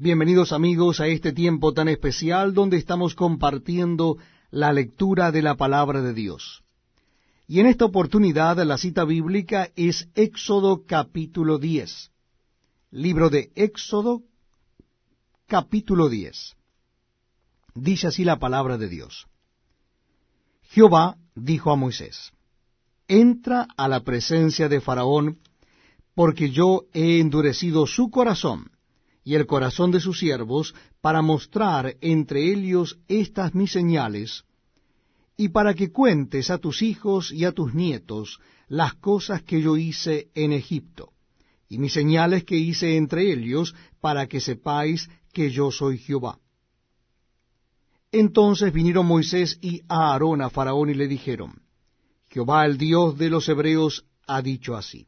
Bienvenidos amigos a este tiempo tan especial donde estamos compartiendo la lectura de la palabra de Dios. Y en esta oportunidad la cita bíblica es Éxodo capítulo 10. Libro de Éxodo capítulo 10. Dice así la palabra de Dios. Jehová dijo a Moisés, Entra a la presencia de Faraón, porque yo he endurecido su corazón y el corazón de sus siervos, para mostrar entre ellos estas mis señales, y para que cuentes a tus hijos y a tus nietos las cosas que yo hice en Egipto, y mis señales que hice entre ellos, para que sepáis que yo soy Jehová. Entonces vinieron Moisés y Aarón a Faraón y le dijeron, Jehová el Dios de los hebreos ha dicho así.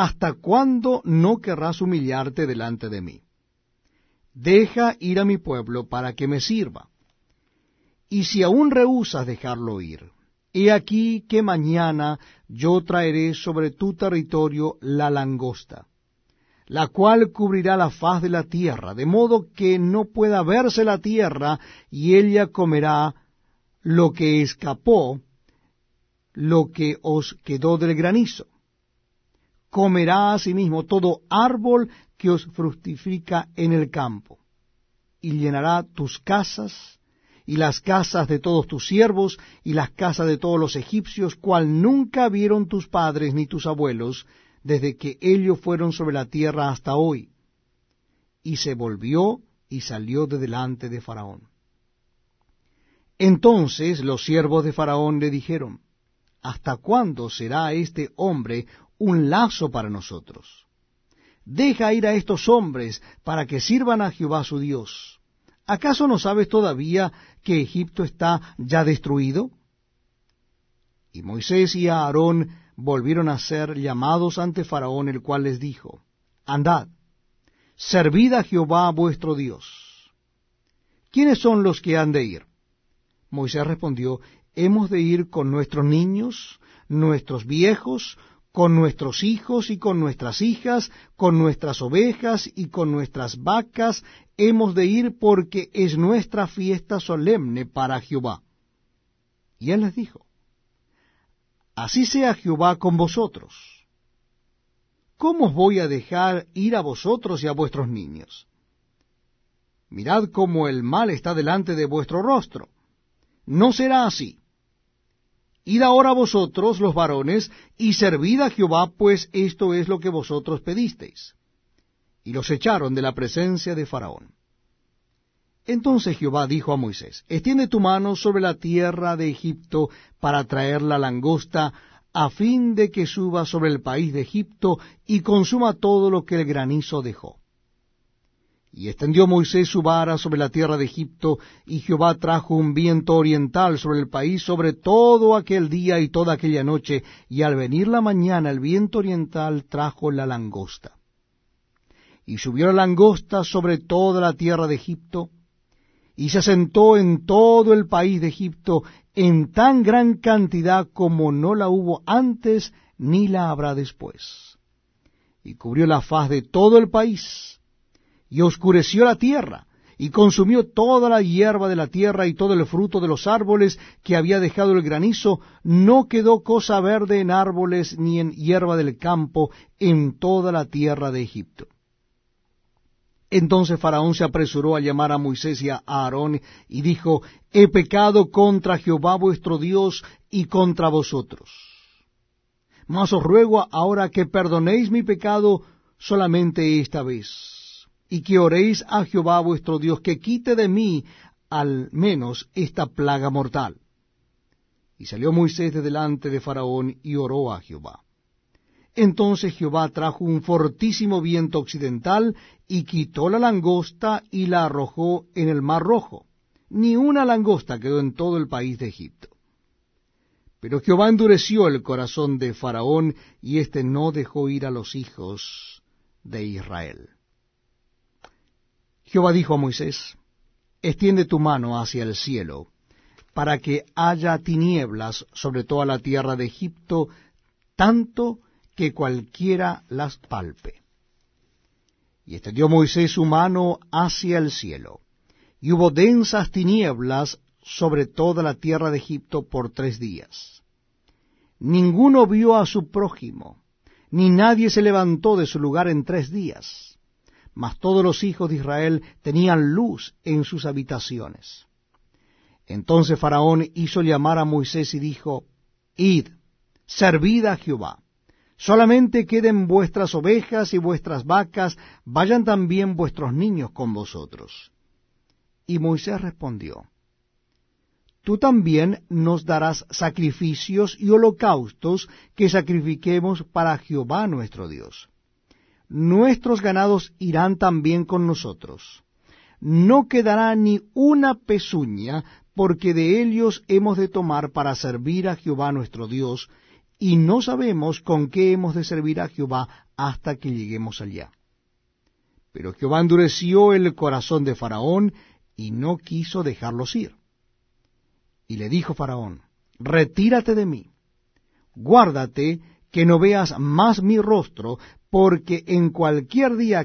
¿Hasta cuándo no querrás humillarte delante de mí? Deja ir a mi pueblo para que me sirva. Y si aún rehusas dejarlo ir, he aquí que mañana yo traeré sobre tu territorio la langosta, la cual cubrirá la faz de la tierra, de modo que no pueda verse la tierra, y ella comerá lo que escapó, lo que os quedó del granizo comerá asimismo todo árbol que os fructifica en el campo, y llenará tus casas, y las casas de todos tus siervos, y las casas de todos los egipcios, cual nunca vieron tus padres ni tus abuelos, desde que ellos fueron sobre la tierra hasta hoy. Y se volvió y salió de delante de Faraón. Entonces los siervos de Faraón le dijeron, ¿Hasta cuándo será este hombre un lazo para nosotros. Deja ir a estos hombres para que sirvan a Jehová su Dios. ¿Acaso no sabes todavía que Egipto está ya destruido? Y Moisés y Aarón volvieron a ser llamados ante Faraón, el cual les dijo, Andad, servid a Jehová vuestro Dios. ¿Quiénes son los que han de ir? Moisés respondió, Hemos de ir con nuestros niños, nuestros viejos, con nuestros hijos y con nuestras hijas, con nuestras ovejas y con nuestras vacas, hemos de ir porque es nuestra fiesta solemne para Jehová. Y él les dijo, Así sea Jehová con vosotros. ¿Cómo os voy a dejar ir a vosotros y a vuestros niños? Mirad cómo el mal está delante de vuestro rostro. No será así. Id ahora vosotros, los varones, y servid a Jehová, pues esto es lo que vosotros pedisteis. Y los echaron de la presencia de Faraón. Entonces Jehová dijo a Moisés, Extiende tu mano sobre la tierra de Egipto para traer la langosta, a fin de que suba sobre el país de Egipto y consuma todo lo que el granizo dejó. Y extendió Moisés su vara sobre la tierra de Egipto, y Jehová trajo un viento oriental sobre el país sobre todo aquel día y toda aquella noche, y al venir la mañana el viento oriental trajo la langosta. Y subió la langosta sobre toda la tierra de Egipto, y se asentó en todo el país de Egipto en tan gran cantidad como no la hubo antes ni la habrá después. Y cubrió la faz de todo el país, y oscureció la tierra, y consumió toda la hierba de la tierra y todo el fruto de los árboles que había dejado el granizo, no quedó cosa verde en árboles ni en hierba del campo en toda la tierra de Egipto. Entonces Faraón se apresuró a llamar a Moisés y a Aarón y dijo, He pecado contra Jehová vuestro Dios y contra vosotros. Mas os ruego ahora que perdonéis mi pecado solamente esta vez y que oréis a Jehová vuestro Dios, que quite de mí al menos esta plaga mortal. Y salió Moisés de delante de Faraón y oró a Jehová. Entonces Jehová trajo un fortísimo viento occidental y quitó la langosta y la arrojó en el mar rojo. Ni una langosta quedó en todo el país de Egipto. Pero Jehová endureció el corazón de Faraón y éste no dejó ir a los hijos de Israel. Jehová dijo a Moisés, extiende tu mano hacia el cielo, para que haya tinieblas sobre toda la tierra de Egipto, tanto que cualquiera las palpe. Y extendió Moisés su mano hacia el cielo, y hubo densas tinieblas sobre toda la tierra de Egipto por tres días. Ninguno vio a su prójimo, ni nadie se levantó de su lugar en tres días, mas todos los hijos de Israel tenían luz en sus habitaciones. Entonces Faraón hizo llamar a Moisés y dijo, Id, servid a Jehová. Solamente queden vuestras ovejas y vuestras vacas, vayan también vuestros niños con vosotros. Y Moisés respondió, Tú también nos darás sacrificios y holocaustos que sacrifiquemos para Jehová nuestro Dios. Nuestros ganados irán también con nosotros. No quedará ni una pezuña porque de ellos hemos de tomar para servir a Jehová nuestro Dios, y no sabemos con qué hemos de servir a Jehová hasta que lleguemos allá. Pero Jehová endureció el corazón de Faraón, y no quiso dejarlos ir. Y le dijo Faraón, retírate de mí, guárdate que no veas más mi rostro, porque en cualquier día